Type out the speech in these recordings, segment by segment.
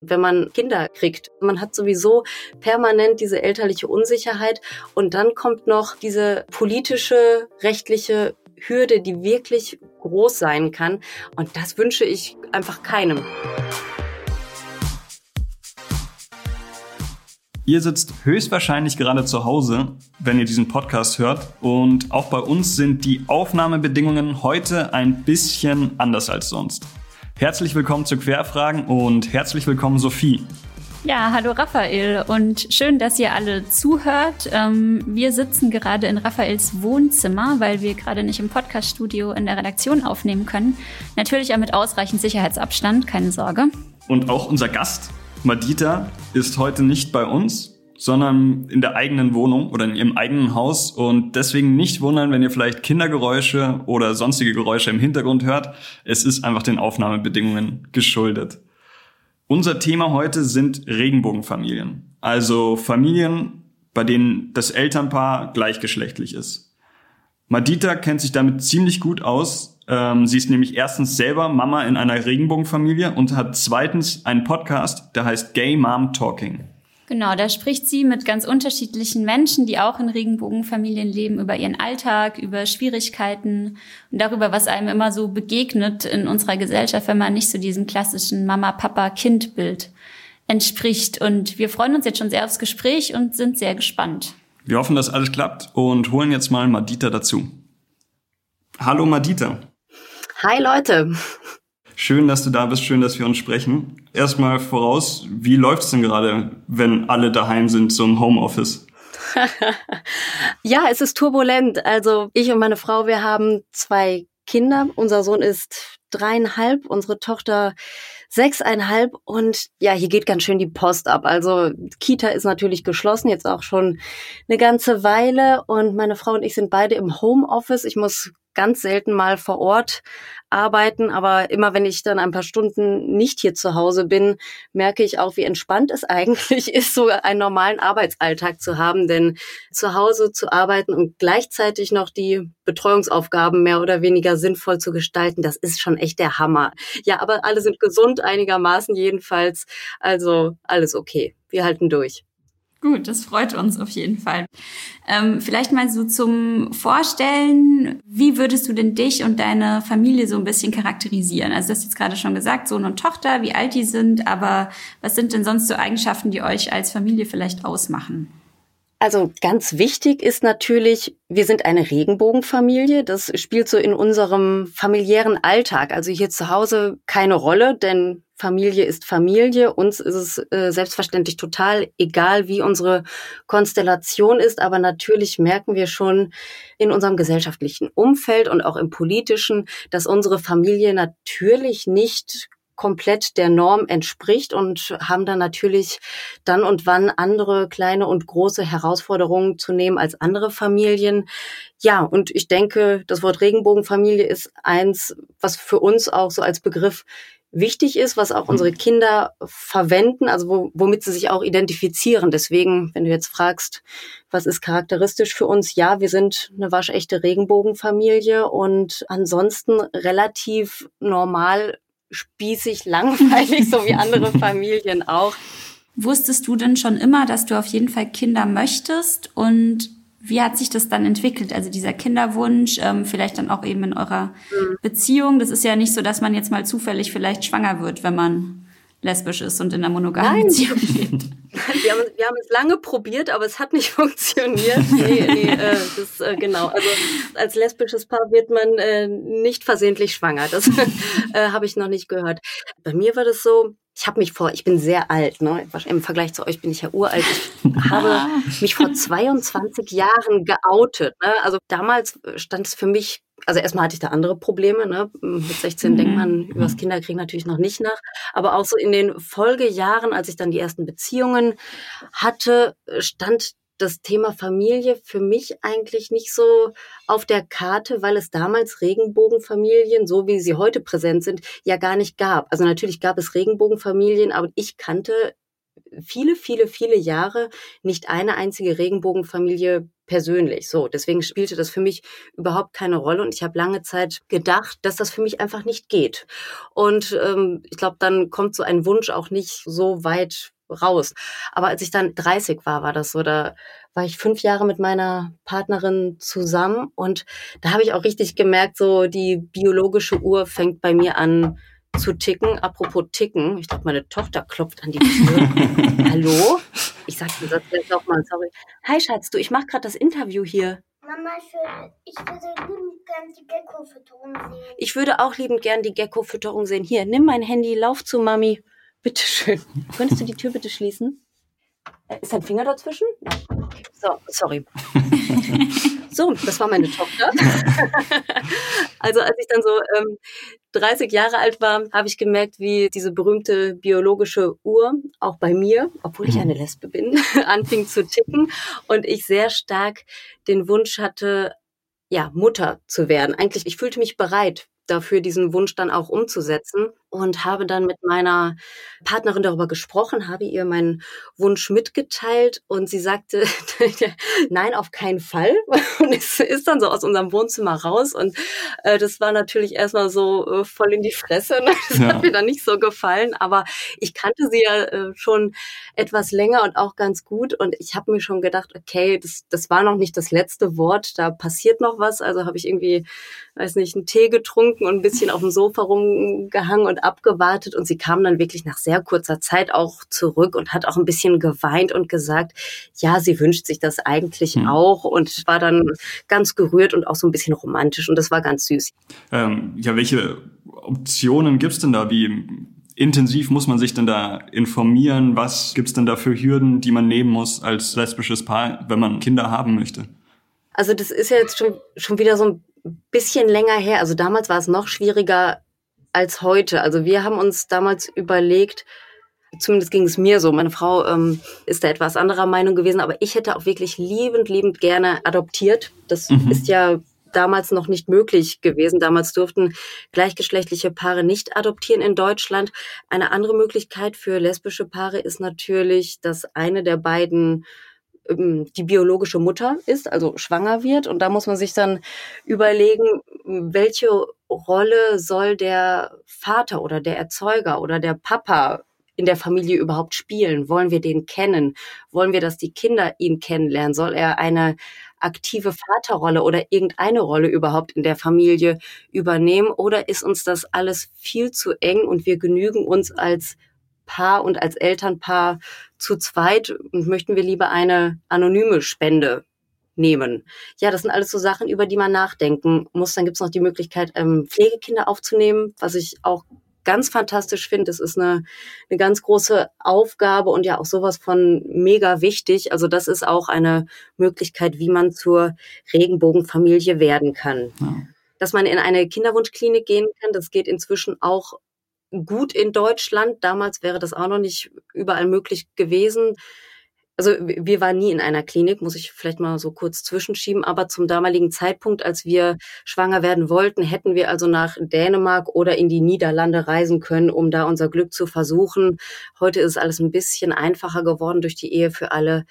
wenn man Kinder kriegt. Man hat sowieso permanent diese elterliche Unsicherheit und dann kommt noch diese politische, rechtliche Hürde, die wirklich groß sein kann. Und das wünsche ich einfach keinem. Ihr sitzt höchstwahrscheinlich gerade zu Hause, wenn ihr diesen Podcast hört. Und auch bei uns sind die Aufnahmebedingungen heute ein bisschen anders als sonst. Herzlich willkommen zu Querfragen und herzlich willkommen Sophie. Ja, hallo Raphael und schön, dass ihr alle zuhört. Ähm, wir sitzen gerade in Raphaels Wohnzimmer, weil wir gerade nicht im Podcaststudio in der Redaktion aufnehmen können. Natürlich auch mit ausreichend Sicherheitsabstand, keine Sorge. Und auch unser Gast, Madita, ist heute nicht bei uns, sondern in der eigenen Wohnung oder in ihrem eigenen Haus und deswegen nicht wundern, wenn ihr vielleicht Kindergeräusche oder sonstige Geräusche im Hintergrund hört. Es ist einfach den Aufnahmebedingungen geschuldet. Unser Thema heute sind Regenbogenfamilien, also Familien, bei denen das Elternpaar gleichgeschlechtlich ist. Madita kennt sich damit ziemlich gut aus. Ähm, sie ist nämlich erstens selber Mama in einer Regenbogenfamilie und hat zweitens einen Podcast, der heißt Gay Mom Talking. Genau, da spricht sie mit ganz unterschiedlichen Menschen, die auch in Regenbogenfamilien leben, über ihren Alltag, über Schwierigkeiten und darüber, was einem immer so begegnet in unserer Gesellschaft, wenn man nicht so diesem klassischen Mama-Papa-Kind-Bild entspricht. Und wir freuen uns jetzt schon sehr aufs Gespräch und sind sehr gespannt. Wir hoffen, dass alles klappt und holen jetzt mal Madita dazu. Hallo Madita. Hi Leute. Schön, dass du da bist, schön, dass wir uns sprechen. Erstmal voraus, wie läuft es denn gerade, wenn alle daheim sind, im Homeoffice? ja, es ist turbulent. Also ich und meine Frau, wir haben zwei Kinder. Unser Sohn ist dreieinhalb, unsere Tochter sechseinhalb und ja, hier geht ganz schön die Post ab. Also Kita ist natürlich geschlossen, jetzt auch schon eine ganze Weile und meine Frau und ich sind beide im Homeoffice. Ich muss ganz selten mal vor Ort arbeiten, aber immer wenn ich dann ein paar Stunden nicht hier zu Hause bin, merke ich auch, wie entspannt es eigentlich ist, so einen normalen Arbeitsalltag zu haben, denn zu Hause zu arbeiten und gleichzeitig noch die Betreuungsaufgaben mehr oder weniger sinnvoll zu gestalten, das ist schon echt der Hammer. Ja, aber alle sind gesund einigermaßen jedenfalls, also alles okay. Wir halten durch. Gut, das freut uns auf jeden Fall. Ähm, vielleicht mal so zum Vorstellen, wie würdest du denn dich und deine Familie so ein bisschen charakterisieren? Also du hast jetzt gerade schon gesagt, Sohn und Tochter, wie alt die sind, aber was sind denn sonst so Eigenschaften, die euch als Familie vielleicht ausmachen? Also ganz wichtig ist natürlich, wir sind eine Regenbogenfamilie. Das spielt so in unserem familiären Alltag, also hier zu Hause keine Rolle, denn Familie ist Familie. Uns ist es äh, selbstverständlich total egal, wie unsere Konstellation ist, aber natürlich merken wir schon in unserem gesellschaftlichen Umfeld und auch im politischen, dass unsere Familie natürlich nicht komplett der Norm entspricht und haben dann natürlich dann und wann andere kleine und große Herausforderungen zu nehmen als andere Familien. Ja, und ich denke, das Wort Regenbogenfamilie ist eins, was für uns auch so als Begriff wichtig ist, was auch unsere Kinder verwenden, also wo, womit sie sich auch identifizieren. Deswegen, wenn du jetzt fragst, was ist charakteristisch für uns? Ja, wir sind eine waschechte Regenbogenfamilie und ansonsten relativ normal spießig, langweilig, so wie andere Familien auch. Wusstest du denn schon immer, dass du auf jeden Fall Kinder möchtest? Und wie hat sich das dann entwickelt? Also dieser Kinderwunsch, ähm, vielleicht dann auch eben in eurer mhm. Beziehung. Das ist ja nicht so, dass man jetzt mal zufällig vielleicht schwanger wird, wenn man lesbisch ist und in einer monogamen Beziehung lebt. Wir haben, wir haben es lange probiert, aber es hat nicht funktioniert. Nee, nee, äh, das, äh, genau. Also als lesbisches Paar wird man äh, nicht versehentlich schwanger. Das äh, habe ich noch nicht gehört. Bei mir war das so, ich habe mich vor, ich bin sehr alt, ne? im Vergleich zu euch bin ich ja uralt. Ich habe mich vor 22 Jahren geoutet. Ne? Also damals stand es für mich also erstmal hatte ich da andere Probleme. Ne? Mit 16 mhm. denkt man über das Kinderkriegen natürlich noch nicht nach. Aber auch so in den Folgejahren, als ich dann die ersten Beziehungen hatte, stand das Thema Familie für mich eigentlich nicht so auf der Karte, weil es damals Regenbogenfamilien, so wie sie heute präsent sind, ja gar nicht gab. Also natürlich gab es Regenbogenfamilien, aber ich kannte viele, viele, viele Jahre nicht eine einzige Regenbogenfamilie persönlich. So, deswegen spielte das für mich überhaupt keine Rolle und ich habe lange Zeit gedacht, dass das für mich einfach nicht geht. Und ähm, ich glaube, dann kommt so ein Wunsch auch nicht so weit raus. Aber als ich dann 30 war, war das so, da war ich fünf Jahre mit meiner Partnerin zusammen und da habe ich auch richtig gemerkt, so die biologische Uhr fängt bei mir an zu ticken. Apropos ticken, ich glaube, meine Tochter klopft an die Tür. Hallo? Ich sag den Satz jetzt auch mal, sorry. Hi Schatz, du, ich mache gerade das Interview hier. Mama, ich würde, ich würde liebend gern die Gecko-Fütterung sehen. Ich würde auch liebend gern die Gecko-Fütterung sehen. Hier, nimm mein Handy, lauf zu Mami. Bitte schön. Könntest du die Tür bitte schließen? Äh, ist dein Finger dazwischen? Nein. So, sorry. so, das war meine Tochter. also als ich dann so ähm, 30 Jahre alt war, habe ich gemerkt, wie diese berühmte biologische Uhr auch bei mir, obwohl ich mhm. eine Lesbe bin, anfing zu ticken und ich sehr stark den Wunsch hatte, ja, Mutter zu werden. Eigentlich, ich fühlte mich bereit dafür, diesen Wunsch dann auch umzusetzen und habe dann mit meiner Partnerin darüber gesprochen, habe ihr meinen Wunsch mitgeteilt und sie sagte, nein, auf keinen Fall. Und es ist dann so aus unserem Wohnzimmer raus und äh, das war natürlich erstmal so äh, voll in die Fresse. Ne? Das ja. hat mir dann nicht so gefallen, aber ich kannte sie ja äh, schon etwas länger und auch ganz gut und ich habe mir schon gedacht, okay, das, das war noch nicht das letzte Wort, da passiert noch was. Also habe ich irgendwie, weiß nicht, einen Tee getrunken und ein bisschen auf dem Sofa rumgehangen und abgewartet und sie kam dann wirklich nach sehr kurzer Zeit auch zurück und hat auch ein bisschen geweint und gesagt, ja, sie wünscht sich das eigentlich hm. auch und war dann ganz gerührt und auch so ein bisschen romantisch und das war ganz süß. Ähm, ja, welche Optionen gibt's denn da? Wie intensiv muss man sich denn da informieren? Was gibt's denn da für Hürden, die man nehmen muss als lesbisches Paar, wenn man Kinder haben möchte? Also das ist ja jetzt schon, schon wieder so ein bisschen länger her. Also damals war es noch schwieriger, als heute. Also wir haben uns damals überlegt, zumindest ging es mir so, meine Frau ähm, ist da etwas anderer Meinung gewesen, aber ich hätte auch wirklich liebend, liebend gerne adoptiert. Das mhm. ist ja damals noch nicht möglich gewesen. Damals durften gleichgeschlechtliche Paare nicht adoptieren in Deutschland. Eine andere Möglichkeit für lesbische Paare ist natürlich, dass eine der beiden die biologische Mutter ist, also schwanger wird. Und da muss man sich dann überlegen, welche Rolle soll der Vater oder der Erzeuger oder der Papa in der Familie überhaupt spielen? Wollen wir den kennen? Wollen wir, dass die Kinder ihn kennenlernen? Soll er eine aktive Vaterrolle oder irgendeine Rolle überhaupt in der Familie übernehmen? Oder ist uns das alles viel zu eng und wir genügen uns als Paar und als Elternpaar zu zweit und möchten wir lieber eine anonyme Spende nehmen. Ja, das sind alles so Sachen, über die man nachdenken muss. Dann gibt es noch die Möglichkeit, ähm, Pflegekinder aufzunehmen, was ich auch ganz fantastisch finde. Das ist eine, eine ganz große Aufgabe und ja auch sowas von mega wichtig. Also das ist auch eine Möglichkeit, wie man zur Regenbogenfamilie werden kann. Ja. Dass man in eine Kinderwunschklinik gehen kann, das geht inzwischen auch gut in Deutschland. Damals wäre das auch noch nicht überall möglich gewesen. Also wir waren nie in einer Klinik, muss ich vielleicht mal so kurz zwischenschieben, aber zum damaligen Zeitpunkt, als wir schwanger werden wollten, hätten wir also nach Dänemark oder in die Niederlande reisen können, um da unser Glück zu versuchen. Heute ist alles ein bisschen einfacher geworden durch die Ehe für alle.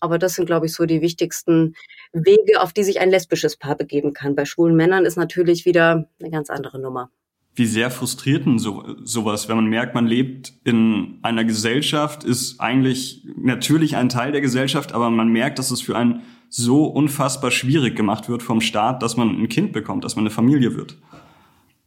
Aber das sind, glaube ich, so die wichtigsten Wege, auf die sich ein lesbisches Paar begeben kann. Bei schwulen Männern ist natürlich wieder eine ganz andere Nummer wie sehr frustriert denn so, sowas, wenn man merkt, man lebt in einer Gesellschaft, ist eigentlich natürlich ein Teil der Gesellschaft, aber man merkt, dass es für einen so unfassbar schwierig gemacht wird vom Staat, dass man ein Kind bekommt, dass man eine Familie wird.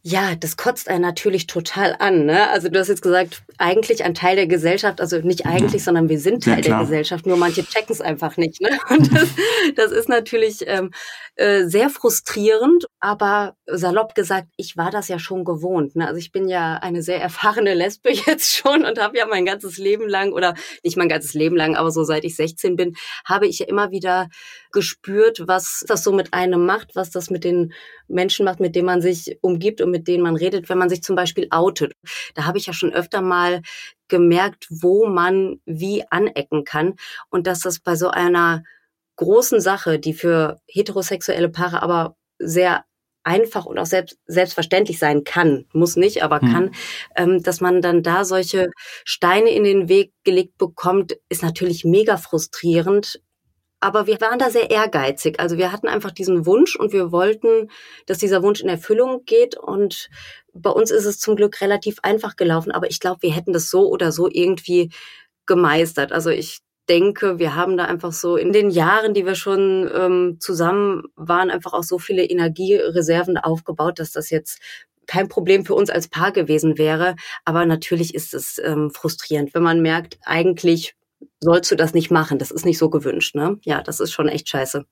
Ja, das kotzt einen natürlich total an. Ne? Also du hast jetzt gesagt, eigentlich ein Teil der Gesellschaft, also nicht eigentlich, sondern wir sind Teil ja, der Gesellschaft, nur manche checken es einfach nicht. Ne? Und das, das ist natürlich ähm, äh, sehr frustrierend, aber salopp gesagt, ich war das ja schon gewohnt. Ne? Also ich bin ja eine sehr erfahrene Lesbe jetzt schon und habe ja mein ganzes Leben lang, oder nicht mein ganzes Leben lang, aber so seit ich 16 bin, habe ich ja immer wieder gespürt, was das so mit einem macht, was das mit den Menschen macht, mit denen man sich umgibt und mit denen man redet, wenn man sich zum Beispiel outet. Da habe ich ja schon öfter mal gemerkt, wo man wie anecken kann und dass das bei so einer großen Sache, die für heterosexuelle Paare aber sehr einfach und auch selbst, selbstverständlich sein kann, muss nicht, aber hm. kann, ähm, dass man dann da solche Steine in den Weg gelegt bekommt, ist natürlich mega frustrierend, aber wir waren da sehr ehrgeizig. Also wir hatten einfach diesen Wunsch und wir wollten, dass dieser Wunsch in Erfüllung geht. Und bei uns ist es zum Glück relativ einfach gelaufen. Aber ich glaube, wir hätten das so oder so irgendwie gemeistert. Also ich denke, wir haben da einfach so in den Jahren, die wir schon ähm, zusammen waren, einfach auch so viele Energiereserven aufgebaut, dass das jetzt kein Problem für uns als Paar gewesen wäre. Aber natürlich ist es ähm, frustrierend, wenn man merkt, eigentlich sollst du das nicht machen. Das ist nicht so gewünscht. Ne? Ja, das ist schon echt scheiße.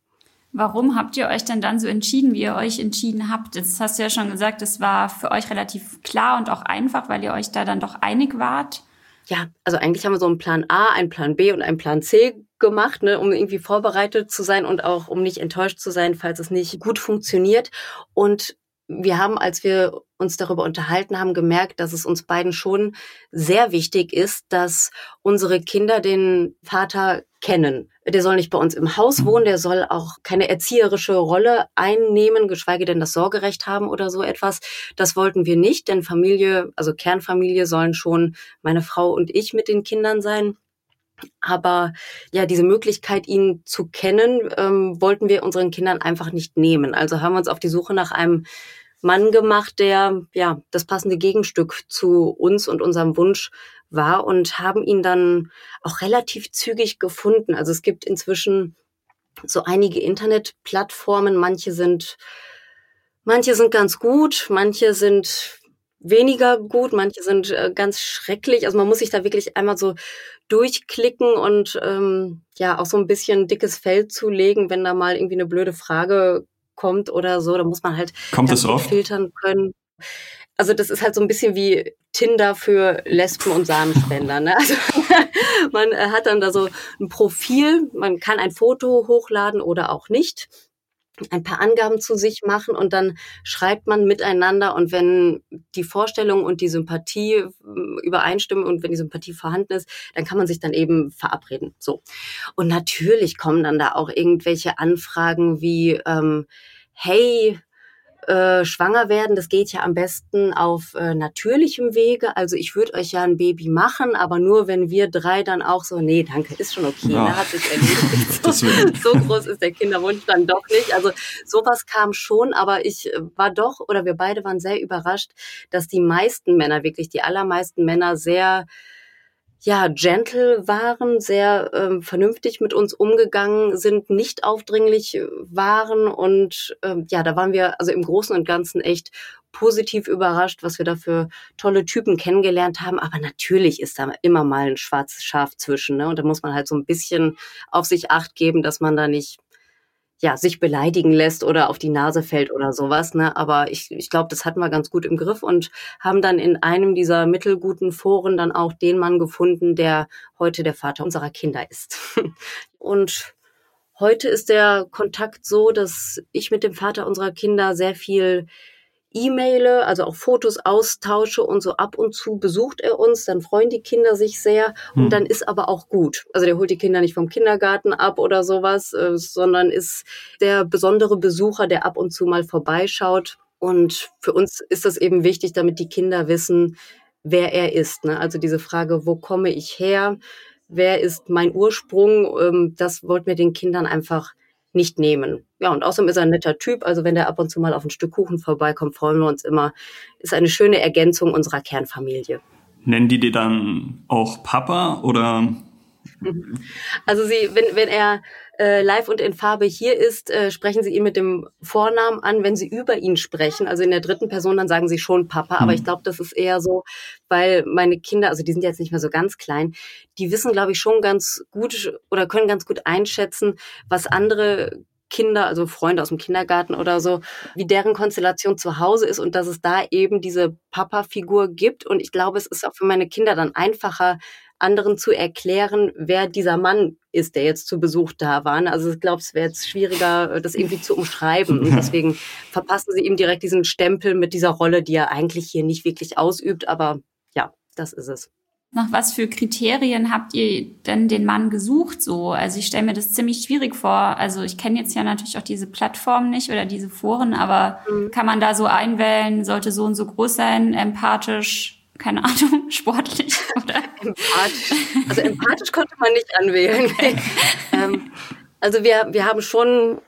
Warum habt ihr euch denn dann so entschieden, wie ihr euch entschieden habt? Jetzt hast du ja schon gesagt, es war für euch relativ klar und auch einfach, weil ihr euch da dann doch einig wart. Ja, also eigentlich haben wir so einen Plan A, einen Plan B und einen Plan C gemacht, ne, um irgendwie vorbereitet zu sein und auch um nicht enttäuscht zu sein, falls es nicht gut funktioniert. Und wir haben, als wir uns darüber unterhalten haben, gemerkt, dass es uns beiden schon sehr wichtig ist, dass unsere Kinder den Vater kennen. Der soll nicht bei uns im Haus wohnen, der soll auch keine erzieherische Rolle einnehmen, geschweige denn das Sorgerecht haben oder so etwas. Das wollten wir nicht, denn Familie, also Kernfamilie sollen schon meine Frau und ich mit den Kindern sein. Aber ja, diese Möglichkeit, ihn zu kennen, ähm, wollten wir unseren Kindern einfach nicht nehmen. Also haben wir uns auf die Suche nach einem Mann gemacht, der ja das passende Gegenstück zu uns und unserem Wunsch war und haben ihn dann auch relativ zügig gefunden. Also es gibt inzwischen so einige Internetplattformen, manche sind manche sind ganz gut, manche sind weniger gut, manche sind äh, ganz schrecklich. Also man muss sich da wirklich einmal so durchklicken und ähm, ja auch so ein bisschen dickes Feld zulegen, wenn da mal irgendwie eine blöde Frage kommt oder so. Da muss man halt kommt das oft? filtern können. Also das ist halt so ein bisschen wie Tinder für Lesben und Samenspender. Ne? Also man äh, hat dann da so ein Profil, man kann ein Foto hochladen oder auch nicht ein paar Angaben zu sich machen und dann schreibt man miteinander und wenn die Vorstellung und die Sympathie äh, übereinstimmen und wenn die Sympathie vorhanden ist, dann kann man sich dann eben verabreden. So. Und natürlich kommen dann da auch irgendwelche Anfragen wie, ähm, hey, äh, schwanger werden, das geht ja am besten auf äh, natürlichem Wege. Also ich würde euch ja ein Baby machen, aber nur wenn wir drei dann auch so, nee, danke, ist schon okay, ja. ne, hat sich erledigt. So, so groß ist der Kinderwunsch dann doch nicht. Also sowas kam schon, aber ich äh, war doch, oder wir beide waren sehr überrascht, dass die meisten Männer, wirklich die allermeisten Männer sehr ja, gentle waren, sehr ähm, vernünftig mit uns umgegangen sind, nicht aufdringlich äh, waren und ähm, ja, da waren wir also im Großen und Ganzen echt positiv überrascht, was wir da für tolle Typen kennengelernt haben. Aber natürlich ist da immer mal ein schwarzes Schaf zwischen, ne? Und da muss man halt so ein bisschen auf sich acht geben, dass man da nicht ja, sich beleidigen lässt oder auf die Nase fällt oder sowas. Ne? Aber ich, ich glaube, das hatten wir ganz gut im Griff und haben dann in einem dieser mittelguten Foren dann auch den Mann gefunden, der heute der Vater unserer Kinder ist. und heute ist der Kontakt so, dass ich mit dem Vater unserer Kinder sehr viel E-Maile, also auch Fotos austausche und so ab und zu besucht er uns, dann freuen die Kinder sich sehr und hm. dann ist aber auch gut. Also der holt die Kinder nicht vom Kindergarten ab oder sowas, äh, sondern ist der besondere Besucher, der ab und zu mal vorbeischaut. Und für uns ist das eben wichtig, damit die Kinder wissen, wer er ist. Ne? Also diese Frage, wo komme ich her? Wer ist mein Ursprung? Ähm, das wollten wir den Kindern einfach nicht nehmen. Ja, und außerdem ist er ein netter Typ. Also wenn der ab und zu mal auf ein Stück Kuchen vorbeikommt, freuen wir uns immer. Ist eine schöne Ergänzung unserer Kernfamilie. Nennen die dir dann auch Papa oder? Also sie, wenn, wenn er äh, live und in Farbe hier ist, äh, sprechen sie ihn mit dem Vornamen an. Wenn sie über ihn sprechen, also in der dritten Person, dann sagen sie schon Papa. Mhm. Aber ich glaube, das ist eher so, weil meine Kinder, also die sind jetzt nicht mehr so ganz klein, die wissen, glaube ich, schon ganz gut oder können ganz gut einschätzen, was andere Kinder, also Freunde aus dem Kindergarten oder so, wie deren Konstellation zu Hause ist und dass es da eben diese Papa-Figur gibt. Und ich glaube, es ist auch für meine Kinder dann einfacher, anderen zu erklären, wer dieser Mann ist, der jetzt zu Besuch da war. Also ich glaube, es wäre jetzt schwieriger, das irgendwie zu umschreiben. Und deswegen verpassen sie ihm direkt diesen Stempel mit dieser Rolle, die er eigentlich hier nicht wirklich ausübt. Aber ja, das ist es. Nach was für Kriterien habt ihr denn den Mann gesucht so? Also ich stelle mir das ziemlich schwierig vor. Also ich kenne jetzt ja natürlich auch diese Plattform nicht oder diese Foren, aber mhm. kann man da so einwählen, sollte so und so groß sein, empathisch, keine Ahnung, sportlich oder? Empathisch. Also empathisch konnte man nicht anwählen. ähm, Also wir, wir haben schon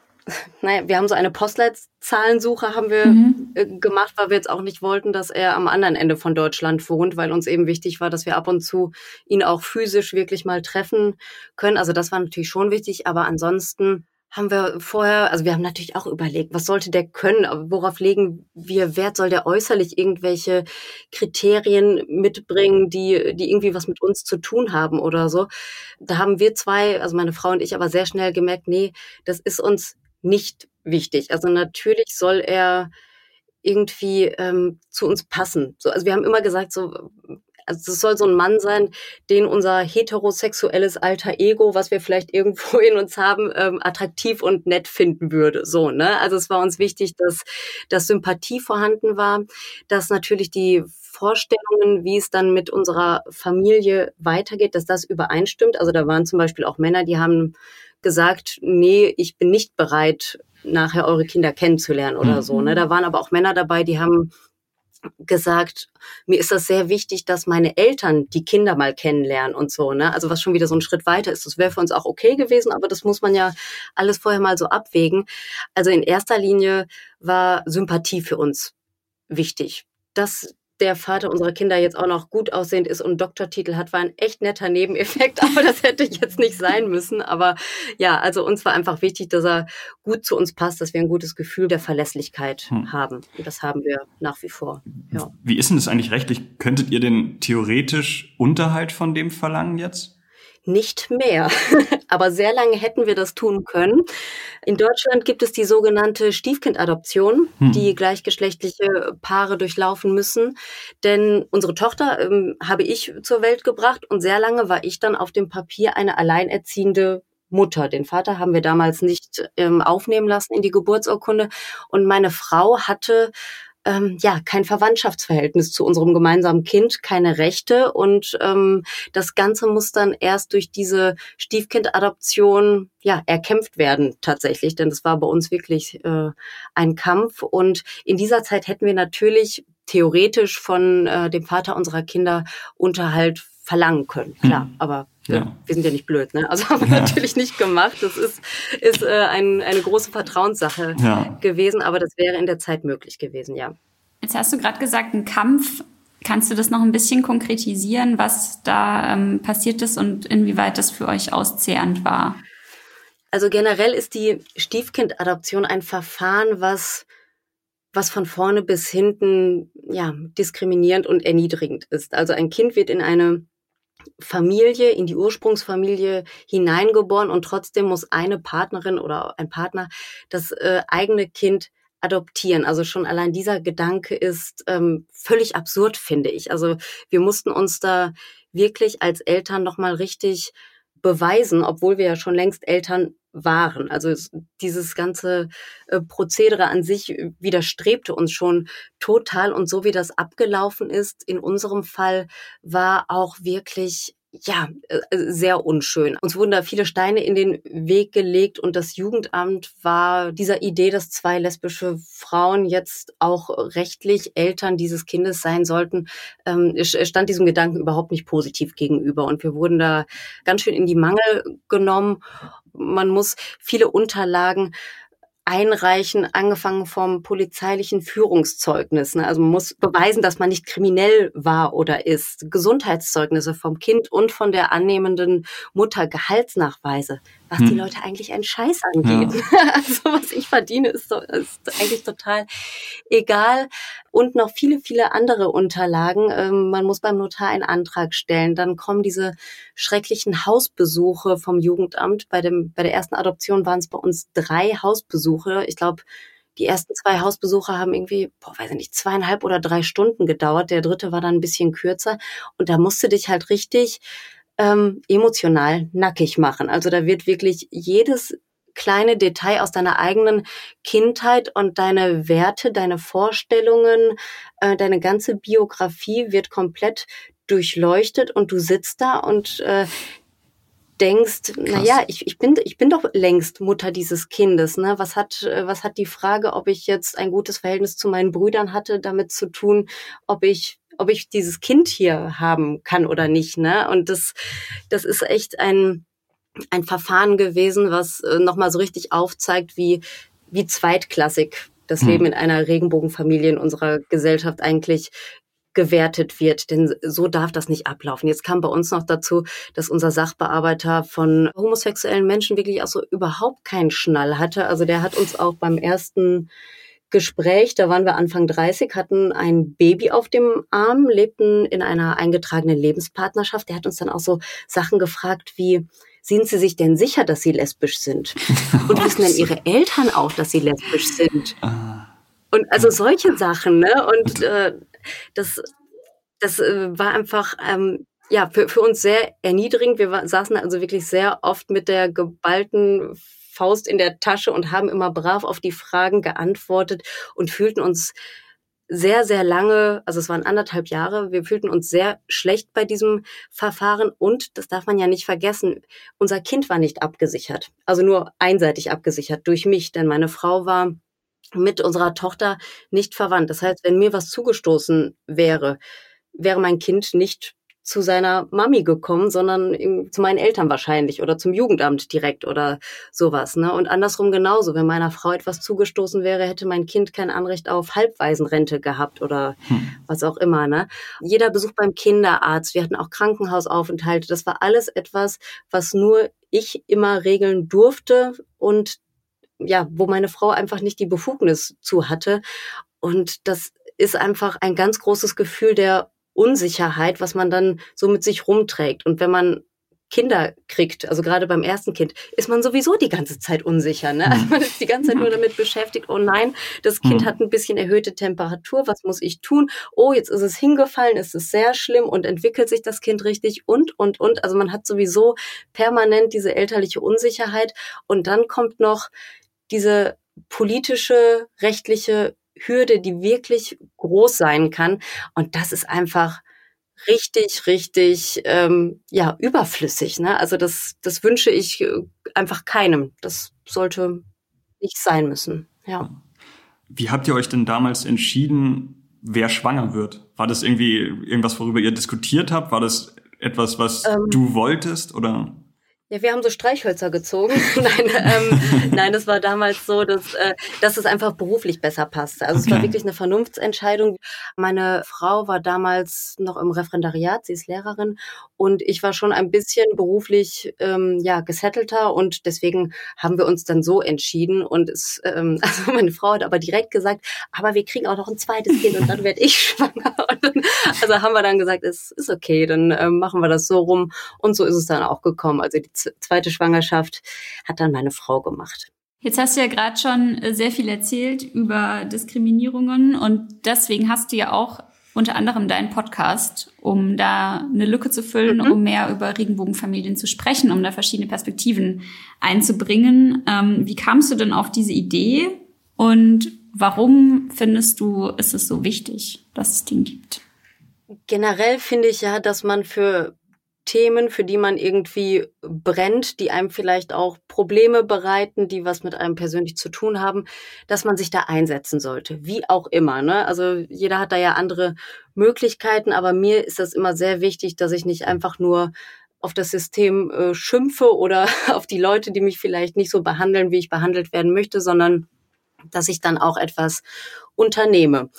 naja, wir haben so eine Postleitzahlensuche haben wir mhm. Äh, gemacht, weil wir jetzt auch nicht wollten, dass er am anderen Ende von Deutschland wohnt, weil uns eben wichtig war, dass wir ab und zu ihn auch physisch wirklich mal treffen können. Also das war natürlich schon wichtig, aber ansonsten haben wir vorher, also wir haben natürlich auch überlegt, was sollte der können, worauf legen wir Wert, soll der äußerlich irgendwelche Kriterien mitbringen, die, die irgendwie was mit uns zu tun haben oder so. Da haben wir zwei, also meine Frau und ich, aber sehr schnell gemerkt, nee, das ist uns nicht wichtig. Also natürlich soll er irgendwie ähm, zu uns passen. So, also wir haben immer gesagt, so, also es soll so ein Mann sein, den unser heterosexuelles alter Ego, was wir vielleicht irgendwo in uns haben, ähm, attraktiv und nett finden würde. So, ne? Also es war uns wichtig, dass, dass Sympathie vorhanden war, dass natürlich die Vorstellungen, wie es dann mit unserer Familie weitergeht, dass das übereinstimmt. Also da waren zum Beispiel auch Männer, die haben gesagt, nee, ich bin nicht bereit, nachher eure Kinder kennenzulernen oder mhm. so. Ne? Da waren aber auch Männer dabei, die haben gesagt, mir ist das sehr wichtig, dass meine Eltern die Kinder mal kennenlernen und so, ne? Also was schon wieder so ein Schritt weiter ist. Das wäre für uns auch okay gewesen, aber das muss man ja alles vorher mal so abwägen. Also in erster Linie war Sympathie für uns wichtig. Das der Vater unserer Kinder jetzt auch noch gut aussehend ist und Doktortitel hat, war ein echt netter Nebeneffekt, aber das hätte jetzt nicht sein müssen. Aber ja, also uns war einfach wichtig, dass er gut zu uns passt, dass wir ein gutes Gefühl der Verlässlichkeit hm. haben. Und das haben wir nach wie vor. Ja. Wie ist denn das eigentlich rechtlich? Könntet ihr denn theoretisch Unterhalt von dem verlangen jetzt? Nicht mehr. Aber sehr lange hätten wir das tun können. In Deutschland gibt es die sogenannte Stiefkindadoption, hm. die gleichgeschlechtliche Paare durchlaufen müssen. Denn unsere Tochter ähm, habe ich zur Welt gebracht und sehr lange war ich dann auf dem Papier eine alleinerziehende Mutter. Den Vater haben wir damals nicht ähm, aufnehmen lassen in die Geburtsurkunde. Und meine Frau hatte ähm, ja kein Verwandtschaftsverhältnis zu unserem gemeinsamen Kind, keine Rechte. Und ähm, das Ganze muss dann erst durch diese Stiefkindadoption ja erkämpft werden tatsächlich, denn das war bei uns wirklich äh, ein Kampf. Und in dieser Zeit hätten wir natürlich theoretisch von äh, dem Vater unserer Kinder Unterhalt verlangen können, klar, hm. aber ja. wir sind ja nicht blöd, ne? Also haben wir ja. natürlich nicht gemacht. Das ist, ist äh, ein, eine große Vertrauenssache ja. gewesen, aber das wäre in der Zeit möglich gewesen, ja. Jetzt hast du gerade gesagt, ein Kampf. Kannst du das noch ein bisschen konkretisieren, was da ähm, passiert ist und inwieweit das für euch auszehrend war? Also generell ist die Stiefkindadoption ein Verfahren, was was von vorne bis hinten ja diskriminierend und erniedrigend ist. Also ein Kind wird in eine Familie, in die Ursprungsfamilie hineingeboren und trotzdem muss eine Partnerin oder ein Partner das äh, eigene Kind adoptieren. Also schon allein dieser Gedanke ist ähm, völlig absurd, finde ich. Also wir mussten uns da wirklich als Eltern nochmal richtig beweisen, obwohl wir ja schon längst Eltern waren. Also dieses ganze äh, Prozedere an sich widerstrebte uns schon total. Und so wie das abgelaufen ist, in unserem Fall war auch wirklich ja, äh, sehr unschön. Uns wurden da viele Steine in den Weg gelegt und das Jugendamt war dieser Idee, dass zwei lesbische Frauen jetzt auch rechtlich Eltern dieses Kindes sein sollten, ähm, stand diesem Gedanken überhaupt nicht positiv gegenüber. Und wir wurden da ganz schön in die Mangel genommen. Man muss viele Unterlagen einreichen, angefangen vom polizeilichen Führungszeugnis. Ne? Also man muss beweisen, dass man nicht kriminell war oder ist. Gesundheitszeugnisse vom Kind und von der annehmenden Mutter, Gehaltsnachweise was hm. die Leute eigentlich einen Scheiß angeht. Ja. Also was ich verdiene, ist, ist eigentlich total egal. Und noch viele, viele andere Unterlagen. Ähm, man muss beim Notar einen Antrag stellen. Dann kommen diese schrecklichen Hausbesuche vom Jugendamt. Bei, dem, bei der ersten Adoption waren es bei uns drei Hausbesuche. Ich glaube, die ersten zwei Hausbesuche haben irgendwie, boah, weiß ich nicht, zweieinhalb oder drei Stunden gedauert. Der dritte war dann ein bisschen kürzer. Und da musste dich halt richtig ähm, emotional nackig machen. Also da wird wirklich jedes kleine Detail aus deiner eigenen Kindheit und deine Werte, deine Vorstellungen, äh, deine ganze Biografie wird komplett durchleuchtet und du sitzt da und äh, denkst, na ja, ich, ich bin ich bin doch längst Mutter dieses Kindes, ne? Was hat äh, was hat die Frage, ob ich jetzt ein gutes Verhältnis zu meinen Brüdern hatte, damit zu tun, ob ich ob ich dieses Kind hier haben kann oder nicht. Ne? Und das, das ist echt ein, ein Verfahren gewesen, was äh, nochmal so richtig aufzeigt, wie, wie zweitklassig das hm. Leben in einer Regenbogenfamilie in unserer Gesellschaft eigentlich gewertet wird, denn so darf das nicht ablaufen. Jetzt kam bei uns noch dazu, dass unser Sachbearbeiter von homosexuellen Menschen wirklich auch so überhaupt keinen Schnall hatte. Also der hat uns auch beim ersten Gespräch, da waren wir Anfang 30, hatten ein Baby auf dem Arm, lebten in einer eingetragenen Lebenspartnerschaft. Der hat uns dann auch so Sachen gefragt wie, sind Sie sich denn sicher, dass Sie lesbisch sind? Und wissen denn Ihre Eltern auch, dass Sie lesbisch sind? Ah. Und also solche Sachen, ne? Und äh, das, das äh, war einfach ähm, ja für, für uns sehr erniedrigend. Wir war, saßen also wirklich sehr oft mit der geballten Faust in der Tasche und haben immer brav auf die Fragen geantwortet und fühlten uns sehr, sehr lange, also es waren anderthalb Jahre, wir fühlten uns sehr schlecht bei diesem Verfahren und, das darf man ja nicht vergessen, unser Kind war nicht abgesichert, also nur einseitig abgesichert durch mich, denn meine Frau war mit unserer Tochter nicht verwandt. Das heißt, wenn mir was zugestoßen wäre, wäre mein Kind nicht zu seiner Mami gekommen, sondern zu meinen Eltern wahrscheinlich oder zum Jugendamt direkt oder sowas. Ne? Und andersrum genauso. Wenn meiner Frau etwas zugestoßen wäre, hätte mein Kind kein Anrecht auf Halbwaisenrente gehabt oder hm. was auch immer. Ne? Jeder Besuch beim Kinderarzt, wir hatten auch Krankenhausaufenthalte, das war alles etwas, was nur ich immer regeln durfte und ja, wo meine Frau einfach nicht die Befugnis zu hatte. Und das ist einfach ein ganz großes Gefühl der Unsicherheit, was man dann so mit sich rumträgt. Und wenn man Kinder kriegt, also gerade beim ersten Kind, ist man sowieso die ganze Zeit unsicher. Ne? Also man ist die ganze Zeit nur damit beschäftigt, oh nein, das Kind hm. hat ein bisschen erhöhte Temperatur, was muss ich tun? Oh, jetzt ist es hingefallen, ist es sehr schlimm und entwickelt sich das Kind richtig und, und, und. Also man hat sowieso permanent diese elterliche Unsicherheit und dann kommt noch diese politische, rechtliche Hürde, die wirklich groß sein kann. Und das ist einfach richtig, richtig ähm, ja überflüssig. Ne? Also das, das wünsche ich äh, einfach keinem. Das sollte nicht sein müssen. Ja. Wie habt ihr euch denn damals entschieden, wer schwanger wird? War das irgendwie irgendwas, worüber ihr diskutiert habt? War das etwas, was ähm, du wolltest oder? Ja, wir haben so Streichhölzer gezogen. nein, ähm, nein, das war damals so, dass, äh, dass es einfach beruflich besser passte. Also okay. es war wirklich eine Vernunftsentscheidung. Meine Frau war damals noch im Referendariat, sie ist Lehrerin und ich war schon ein bisschen beruflich ähm, ja gesettelter und deswegen haben wir uns dann so entschieden. Und es, ähm, also meine Frau hat aber direkt gesagt, aber wir kriegen auch noch ein zweites Kind und dann werde ich schwanger. Dann, also haben wir dann gesagt, es ist okay, dann ähm, machen wir das so rum. Und so ist es dann auch gekommen. Also die zweite Schwangerschaft hat dann meine Frau gemacht. Jetzt hast du ja gerade schon äh, sehr viel erzählt über Diskriminierungen und deswegen hast du ja auch unter anderem deinen Podcast, um da eine Lücke zu füllen, mhm. um mehr über Regenbogenfamilien zu sprechen, um da verschiedene Perspektiven einzubringen. Ähm, wie kamst du denn auf diese Idee und warum findest du, ist es so wichtig, dass es den gibt? Generell finde ich ja, dass man für Themen, für die man irgendwie brennt, die einem vielleicht auch Probleme bereiten, die was mit einem persönlich zu tun haben, dass man sich da einsetzen sollte, wie auch immer. Ne? Also jeder hat da ja andere Möglichkeiten, aber mir ist das immer sehr wichtig, dass ich nicht einfach nur auf das System äh, schimpfe oder auf die Leute, die mich vielleicht nicht so behandeln, wie ich behandelt werden möchte, sondern dass ich dann auch etwas unternehme.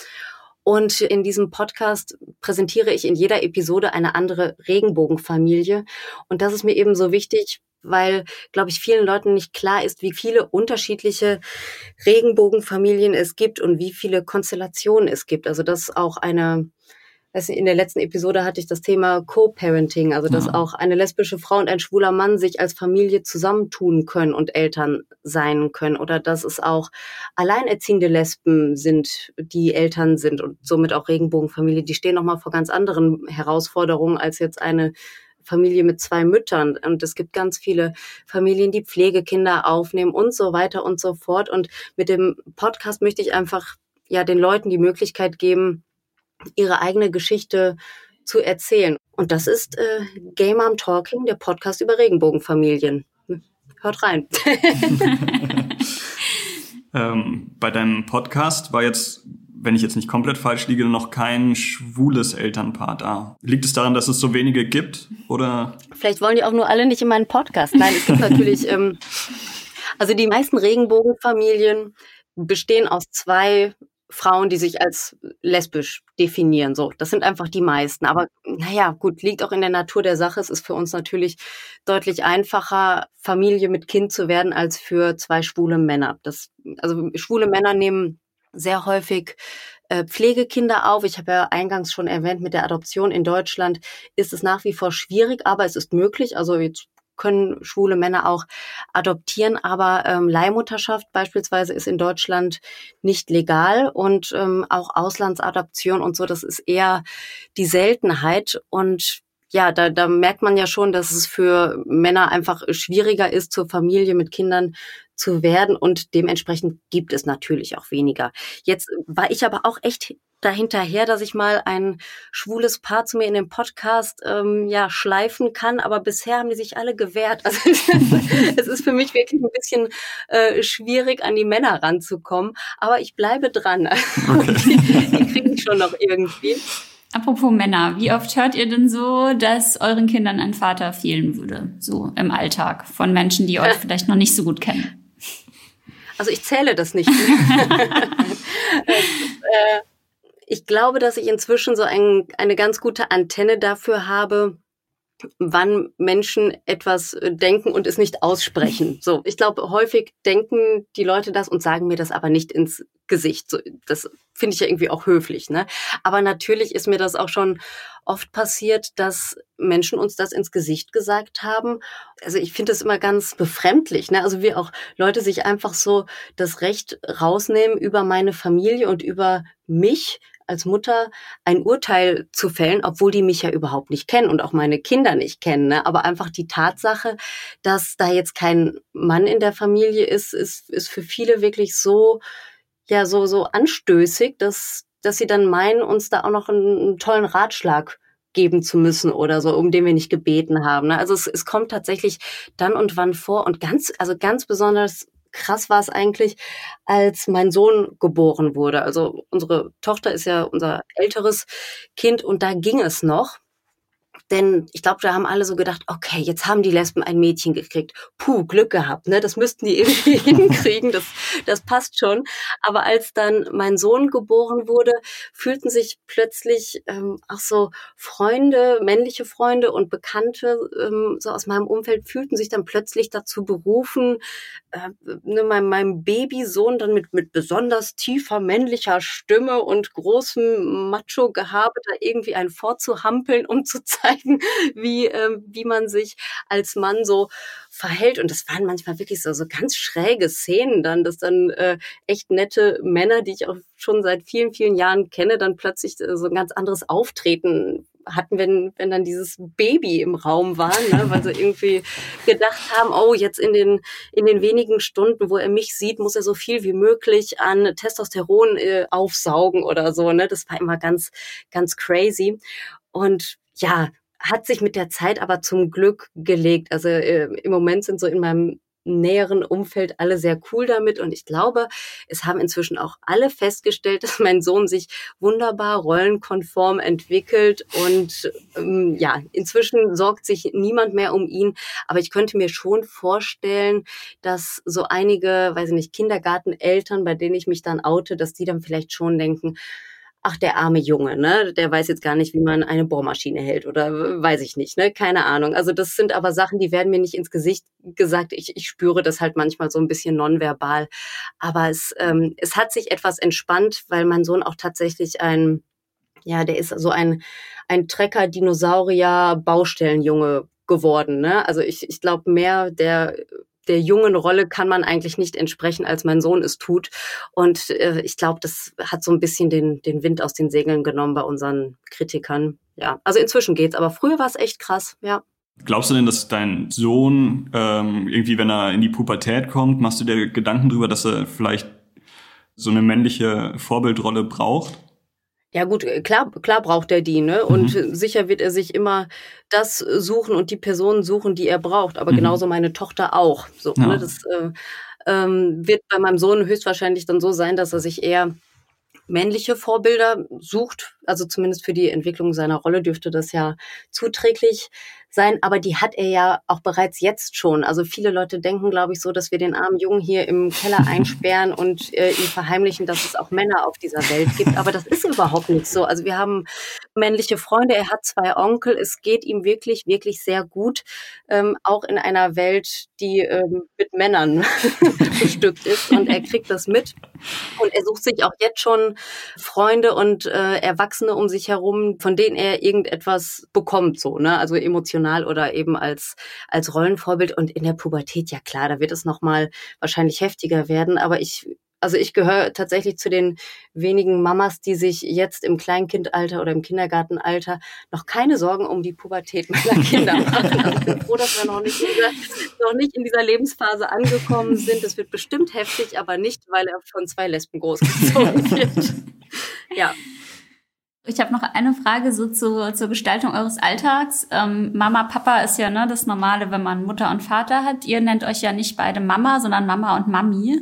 Und in diesem Podcast präsentiere ich in jeder Episode eine andere Regenbogenfamilie. Und das ist mir eben so wichtig, weil, glaube ich, vielen Leuten nicht klar ist, wie viele unterschiedliche Regenbogenfamilien es gibt und wie viele Konstellationen es gibt. Also dass auch eine in der letzten Episode hatte ich das Thema Co-Parenting, also dass ja. auch eine lesbische Frau und ein schwuler Mann sich als Familie zusammentun können und Eltern sein können oder dass es auch alleinerziehende Lesben sind, die Eltern sind und somit auch Regenbogenfamilie, die stehen nochmal vor ganz anderen Herausforderungen als jetzt eine Familie mit zwei Müttern. Und es gibt ganz viele Familien, die Pflegekinder aufnehmen und so weiter und so fort. Und mit dem Podcast möchte ich einfach ja den Leuten die Möglichkeit geben, ihre eigene Geschichte zu erzählen. Und das ist äh, Game Mom Talking, der Podcast über Regenbogenfamilien. Hört rein. ähm, bei deinem Podcast war jetzt wenn ich jetzt nicht komplett falsch liege, noch kein schwules Elternpaar da. Liegt es daran, dass es so wenige gibt? Oder? Vielleicht wollen die auch nur alle nicht in meinen Podcast. Nein, es gibt natürlich, ähm, also die meisten Regenbogenfamilien bestehen aus zwei Frauen, die sich als lesbisch definieren. So, das sind einfach die meisten. Aber naja, gut, liegt auch in der Natur der Sache. Es ist für uns natürlich deutlich einfacher, Familie mit Kind zu werden, als für zwei schwule Männer. Das, also schwule Männer nehmen sehr häufig äh, Pflegekinder auf. Ich habe ja eingangs schon erwähnt, mit der Adoption in Deutschland ist es nach wie vor schwierig, aber es ist möglich. Also jetzt können schwule Männer auch adoptieren, aber ähm, Leihmutterschaft beispielsweise ist in Deutschland nicht legal und ähm, auch Auslandsadoption und so, das ist eher die Seltenheit und ja, da, da merkt man ja schon, dass es für Männer einfach schwieriger ist, zur Familie mit Kindern zu werden und dementsprechend gibt es natürlich auch weniger. Jetzt war ich aber auch echt dahinterher, dass ich mal ein schwules Paar zu mir in dem Podcast ähm, ja schleifen kann, aber bisher haben die sich alle gewehrt. Also es ist für mich wirklich ein bisschen äh, schwierig, an die Männer ranzukommen, aber ich bleibe dran. Okay. die, die kriege ich schon noch irgendwie. Apropos Männer, wie oft hört ihr denn so, dass euren Kindern ein Vater fehlen würde, so im Alltag von Menschen, die euch vielleicht noch nicht so gut kennen? Also ich zähle das nicht. äh, ich glaube, dass ich inzwischen so ein, eine ganz gute Antenne dafür habe, wann Menschen etwas äh, denken und es nicht aussprechen. So, ich glaube, häufig denken die Leute das und sagen mir das aber nicht ins Gesicht. So, das finde ich ja irgendwie auch höflich, ne? Aber natürlich ist mir das auch schon oft passiert, dass Menschen uns das ins Gesicht gesagt haben. Also ich finde das immer ganz befremdlich, ne? Also wie auch Leute sich einfach so das Recht rausnehmen über meine Familie und über mich als Mutter ein Urteil zu fällen, obwohl die mich ja überhaupt nicht kennen und auch meine Kinder nicht kennen. Ne? Aber einfach die Tatsache, dass da jetzt kein Mann in der Familie ist, ist, ist für viele wirklich so, ja, so, so anstößig, dass, dass sie dann meinen, uns da auch noch einen, einen tollen Ratschlag geben zu müssen oder so, um den wir nicht gebeten haben. Ne? Also es, es kommt tatsächlich dann und wann vor und ganz, also ganz besonders krass war es eigentlich, als mein Sohn geboren wurde. Also unsere Tochter ist ja unser älteres Kind und da ging es noch. Denn ich glaube, da haben alle so gedacht, okay, jetzt haben die Lesben ein Mädchen gekriegt. Puh, Glück gehabt, ne? Das müssten die irgendwie hinkriegen. Das, das passt schon. Aber als dann mein Sohn geboren wurde, fühlten sich plötzlich ähm, auch so Freunde, männliche Freunde und Bekannte ähm, so aus meinem Umfeld fühlten sich dann plötzlich dazu berufen, äh, ne, meinem, meinem Babysohn dann mit, mit besonders tiefer männlicher Stimme und großem Macho-Gehabe da irgendwie ein vorzuhampeln, um zu zeigen, zeigen, wie, ähm, wie man sich als Mann so verhält. Und das waren manchmal wirklich so, so ganz schräge Szenen dann, dass dann äh, echt nette Männer, die ich auch schon seit vielen, vielen Jahren kenne, dann plötzlich äh, so ein ganz anderes Auftreten hatten, wenn, wenn dann dieses Baby im Raum war, ne? weil sie irgendwie gedacht haben, oh, jetzt in den, in den wenigen Stunden, wo er mich sieht, muss er so viel wie möglich an Testosteron äh, aufsaugen oder so. Ne? Das war immer ganz, ganz crazy. Und ja, hat sich mit der Zeit aber zum Glück gelegt. Also äh, im Moment sind so in meinem näheren Umfeld alle sehr cool damit und ich glaube, es haben inzwischen auch alle festgestellt, dass mein Sohn sich wunderbar rollenkonform entwickelt und ähm, ja, inzwischen sorgt sich niemand mehr um ihn, aber ich könnte mir schon vorstellen, dass so einige, weiß ich nicht, Kindergarteneltern, bei denen ich mich dann oute, dass die dann vielleicht schon denken, ach, der arme Junge, ne, der weiß jetzt gar nicht, wie man eine Bohrmaschine hält oder weiß ich nicht, ne, keine Ahnung. Also das sind aber Sachen, die werden mir nicht ins Gesicht gesagt. Ich, ich spüre das halt manchmal so ein bisschen nonverbal. Aber es, ähm, es hat sich etwas entspannt, weil mein Sohn auch tatsächlich ein, ja, der ist so ein, ein Trecker, Dinosaurier, Baustellenjunge geworden. Ne? Also ich, ich glaube mehr, der der jungen Rolle kann man eigentlich nicht entsprechen, als mein Sohn es tut. Und äh, ich glaube, das hat so ein bisschen den, den Wind aus den Segeln genommen bei unseren Kritikern. Ja, also inzwischen geht's, aber früher war es echt krass, ja. Glaubst du denn, dass dein Sohn ähm, irgendwie, wenn er in die Pubertät kommt, machst du dir Gedanken drüber, dass er vielleicht so eine männliche Vorbildrolle braucht? Ja gut, äh, klar, klar braucht er die, ne? Und mhm. sicher wird er sich immer das suchen und die Personen suchen, die er braucht. Aber mhm. genauso meine Tochter auch. So, ja. ne? Das äh, ähm, wird bei meinem Sohn höchstwahrscheinlich dann so sein, dass er sich eher männliche Vorbilder sucht. Also zumindest für die Entwicklung seiner Rolle dürfte das ja zuträglich sein, aber die hat er ja auch bereits jetzt schon. Also viele Leute denken, glaube ich, so, dass wir den armen Jungen hier im Keller einsperren und äh, ihm verheimlichen, dass es auch Männer auf dieser Welt gibt. Aber das ist überhaupt nicht so. Also wir haben männliche Freunde, er hat zwei Onkel, es geht ihm wirklich, wirklich sehr gut, ähm, auch in einer Welt, die ähm, mit Männern bestückt ist und er kriegt das mit. Und er sucht sich auch jetzt schon Freunde und äh, Erwachsene um sich herum, von denen er irgendetwas bekommt, so, ne? Also emotional emotional oder eben als, als Rollenvorbild. Und in der Pubertät, ja klar, da wird es nochmal wahrscheinlich heftiger werden. Aber ich, also ich gehöre tatsächlich zu den wenigen Mamas, die sich jetzt im Kleinkindalter oder im Kindergartenalter noch keine Sorgen um die Pubertät meiner Kinder machen. Also ich bin froh, dass wir noch nicht, in dieser, noch nicht in dieser Lebensphase angekommen sind. Es wird bestimmt heftig, aber nicht, weil er von zwei Lesben großgezogen wird. Ja. Ich habe noch eine Frage so zu, zur Gestaltung eures Alltags. Ähm, Mama, Papa ist ja ne, das Normale, wenn man Mutter und Vater hat. Ihr nennt euch ja nicht beide Mama, sondern Mama und Mami.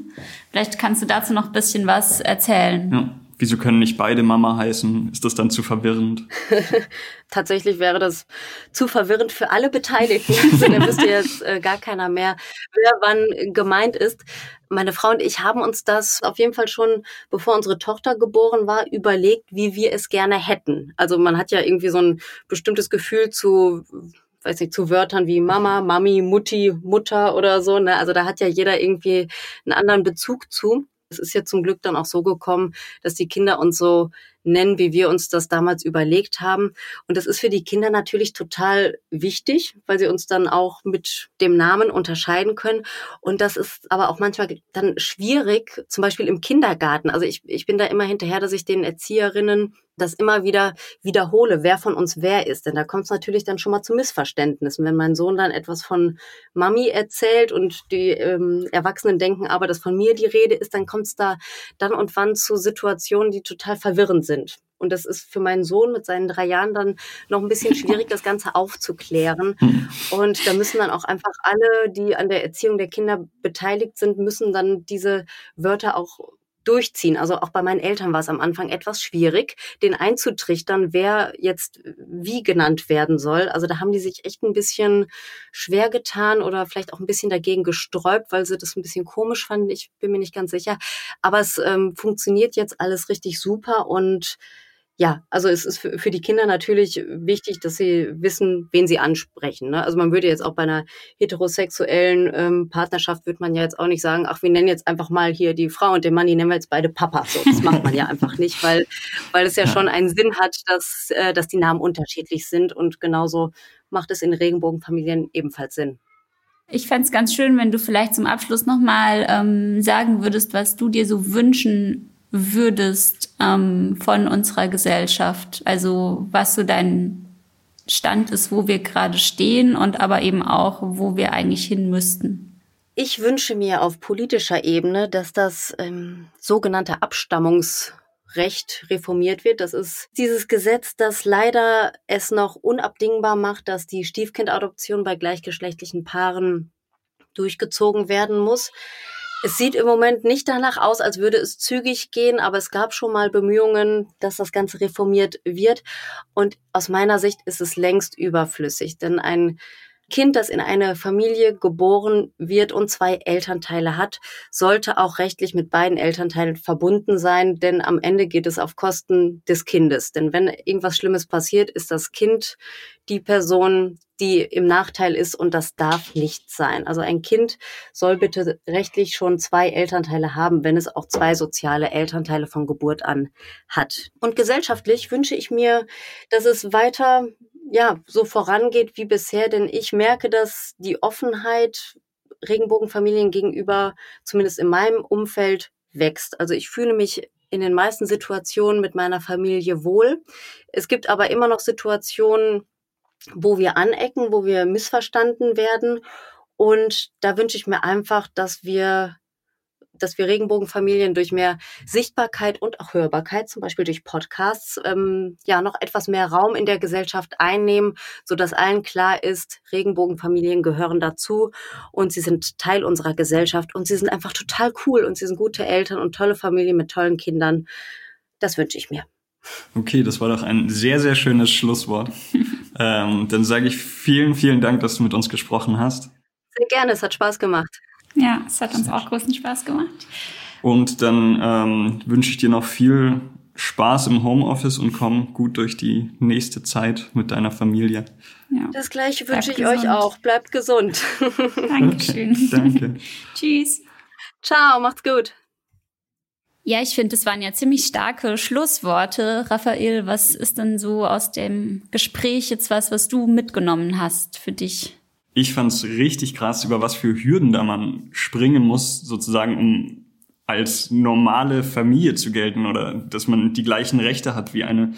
Vielleicht kannst du dazu noch ein bisschen was erzählen. Ja. Wieso können nicht beide Mama heißen? Ist das dann zu verwirrend? Tatsächlich wäre das zu verwirrend für alle Beteiligten. Also da wüsste jetzt äh, gar keiner mehr, wer wann gemeint ist. Meine Frau und ich haben uns das auf jeden Fall schon, bevor unsere Tochter geboren war, überlegt, wie wir es gerne hätten. Also man hat ja irgendwie so ein bestimmtes Gefühl zu weiß nicht, zu Wörtern wie Mama, Mami, Mutti, Mutter oder so. Ne? Also da hat ja jeder irgendwie einen anderen Bezug zu. Es ist ja zum Glück dann auch so gekommen, dass die Kinder uns so nennen, wie wir uns das damals überlegt haben. Und das ist für die Kinder natürlich total wichtig, weil sie uns dann auch mit dem Namen unterscheiden können. Und das ist aber auch manchmal dann schwierig, zum Beispiel im Kindergarten. Also ich, ich bin da immer hinterher, dass ich den Erzieherinnen das immer wieder wiederhole, wer von uns wer ist. Denn da kommt es natürlich dann schon mal zu Missverständnissen. Wenn mein Sohn dann etwas von Mami erzählt und die ähm, Erwachsenen denken aber, dass von mir die Rede ist, dann kommt es da dann und wann zu Situationen, die total verwirrend sind. Und das ist für meinen Sohn mit seinen drei Jahren dann noch ein bisschen schwierig, das Ganze aufzuklären. Hm. Und da müssen dann auch einfach alle, die an der Erziehung der Kinder beteiligt sind, müssen dann diese Wörter auch durchziehen. Also auch bei meinen Eltern war es am Anfang etwas schwierig, den einzutrichtern, wer jetzt wie genannt werden soll. Also da haben die sich echt ein bisschen schwer getan oder vielleicht auch ein bisschen dagegen gesträubt, weil sie das ein bisschen komisch fanden. Ich bin mir nicht ganz sicher. Aber es ähm, funktioniert jetzt alles richtig super und ja, also es ist für, die Kinder natürlich wichtig, dass sie wissen, wen sie ansprechen. Ne? Also man würde jetzt auch bei einer heterosexuellen ähm, Partnerschaft würde man ja jetzt auch nicht sagen, ach, wir nennen jetzt einfach mal hier die Frau und den Mann, die nennen wir jetzt beide Papa. So, das macht man ja einfach nicht, weil, weil es ja schon einen Sinn hat, dass, äh, dass die Namen unterschiedlich sind und genauso macht es in Regenbogenfamilien ebenfalls Sinn. Ich fände es ganz schön, wenn du vielleicht zum Abschluss nochmal ähm, sagen würdest, was du dir so wünschen würdest ähm, von unserer Gesellschaft? Also was so dein Stand ist, wo wir gerade stehen und aber eben auch, wo wir eigentlich hin müssten? Ich wünsche mir auf politischer Ebene, dass das ähm, sogenannte Abstammungsrecht reformiert wird. Das ist dieses Gesetz, das leider es noch unabdingbar macht, dass die Stiefkindadoption bei gleichgeschlechtlichen Paaren durchgezogen werden muss. Es sieht im Moment nicht danach aus, als würde es zügig gehen, aber es gab schon mal Bemühungen, dass das Ganze reformiert wird. Und aus meiner Sicht ist es längst überflüssig, denn ein Kind, das in eine Familie geboren wird und zwei Elternteile hat, sollte auch rechtlich mit beiden Elternteilen verbunden sein, denn am Ende geht es auf Kosten des Kindes. Denn wenn irgendwas Schlimmes passiert, ist das Kind die Person, die im Nachteil ist und das darf nicht sein. Also ein Kind soll bitte rechtlich schon zwei Elternteile haben, wenn es auch zwei soziale Elternteile von Geburt an hat. Und gesellschaftlich wünsche ich mir, dass es weiter ja, so vorangeht wie bisher, denn ich merke, dass die Offenheit Regenbogenfamilien gegenüber, zumindest in meinem Umfeld, wächst. Also ich fühle mich in den meisten Situationen mit meiner Familie wohl. Es gibt aber immer noch Situationen, wo wir anecken, wo wir missverstanden werden. Und da wünsche ich mir einfach, dass wir dass wir Regenbogenfamilien durch mehr Sichtbarkeit und auch Hörbarkeit, zum Beispiel durch Podcasts, ähm, ja noch etwas mehr Raum in der Gesellschaft einnehmen, so dass allen klar ist, Regenbogenfamilien gehören dazu und sie sind Teil unserer Gesellschaft und sie sind einfach total cool und sie sind gute Eltern und tolle Familien mit tollen Kindern. Das wünsche ich mir. Okay, das war doch ein sehr, sehr schönes Schlusswort. ähm, dann sage ich vielen, vielen Dank, dass du mit uns gesprochen hast. Sehr gerne, es hat Spaß gemacht. Ja, es hat uns auch großen Spaß gemacht. Und dann ähm, wünsche ich dir noch viel Spaß im Homeoffice und komm gut durch die nächste Zeit mit deiner Familie. Ja. Das gleiche wünsche ich gesund. euch auch. Bleibt gesund. Dankeschön. Danke. Tschüss. Ciao, macht's gut. Ja, ich finde, das waren ja ziemlich starke Schlussworte. Raphael, was ist denn so aus dem Gespräch jetzt was, was du mitgenommen hast für dich? Ich fand's richtig krass, über was für Hürden da man springen muss, sozusagen, um als normale Familie zu gelten oder dass man die gleichen Rechte hat wie eine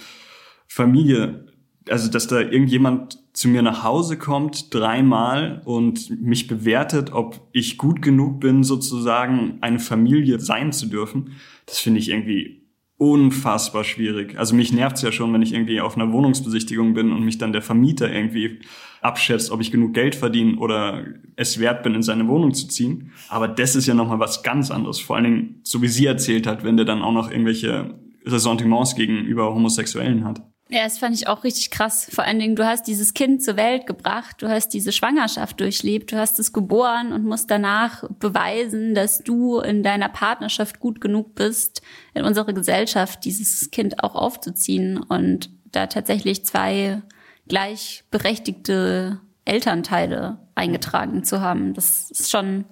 Familie. Also, dass da irgendjemand zu mir nach Hause kommt dreimal und mich bewertet, ob ich gut genug bin, sozusagen eine Familie sein zu dürfen, das finde ich irgendwie unfassbar schwierig. Also mich nervt's ja schon, wenn ich irgendwie auf einer Wohnungsbesichtigung bin und mich dann der Vermieter irgendwie abschätzt, ob ich genug Geld verdiene oder es wert bin, in seine Wohnung zu ziehen. Aber das ist ja nochmal was ganz anderes. Vor allen Dingen, so wie sie erzählt hat, wenn der dann auch noch irgendwelche Ressentiments gegenüber Homosexuellen hat. Ja, das fand ich auch richtig krass. Vor allen Dingen, du hast dieses Kind zur Welt gebracht, du hast diese Schwangerschaft durchlebt, du hast es geboren und musst danach beweisen, dass du in deiner Partnerschaft gut genug bist, in unserer Gesellschaft dieses Kind auch aufzuziehen und da tatsächlich zwei gleichberechtigte Elternteile eingetragen zu haben. Das ist schon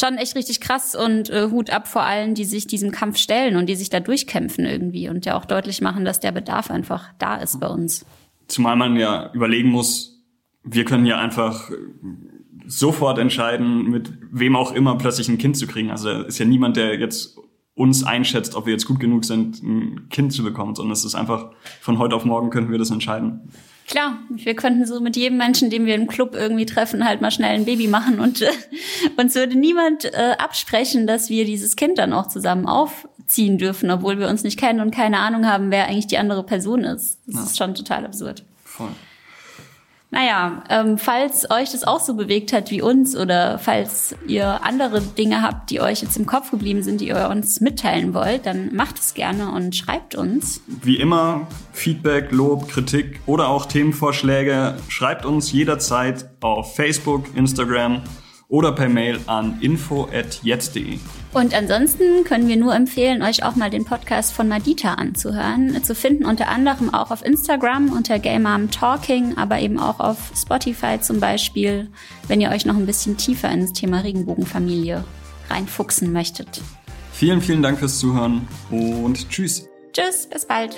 schon echt richtig krass und äh, Hut ab vor allen, die sich diesem Kampf stellen und die sich da durchkämpfen irgendwie und ja auch deutlich machen, dass der Bedarf einfach da ist bei uns. Zumal man ja überlegen muss, wir können ja einfach sofort entscheiden, mit wem auch immer plötzlich ein Kind zu kriegen. Also ist ja niemand, der jetzt uns einschätzt, ob wir jetzt gut genug sind, ein Kind zu bekommen, sondern es ist einfach von heute auf morgen könnten wir das entscheiden. Klar, wir könnten so mit jedem Menschen, den wir im Club irgendwie treffen, halt mal schnell ein Baby machen und äh, uns würde niemand äh, absprechen, dass wir dieses Kind dann auch zusammen aufziehen dürfen, obwohl wir uns nicht kennen und keine Ahnung haben, wer eigentlich die andere Person ist. Das ja. ist schon total absurd. Voll. Naja, ähm, falls euch das auch so bewegt hat wie uns oder falls ihr andere Dinge habt, die euch jetzt im Kopf geblieben sind, die ihr uns mitteilen wollt, dann macht es gerne und schreibt uns. Wie immer, Feedback, Lob, Kritik oder auch Themenvorschläge, schreibt uns jederzeit auf Facebook, Instagram oder per Mail an info@jetzt.de. Und ansonsten können wir nur empfehlen, euch auch mal den Podcast von Madita anzuhören. Zu finden unter anderem auch auf Instagram unter Mom Talking, aber eben auch auf Spotify zum Beispiel, wenn ihr euch noch ein bisschen tiefer ins Thema Regenbogenfamilie reinfuchsen möchtet. Vielen, vielen Dank fürs Zuhören und tschüss. Tschüss, bis bald.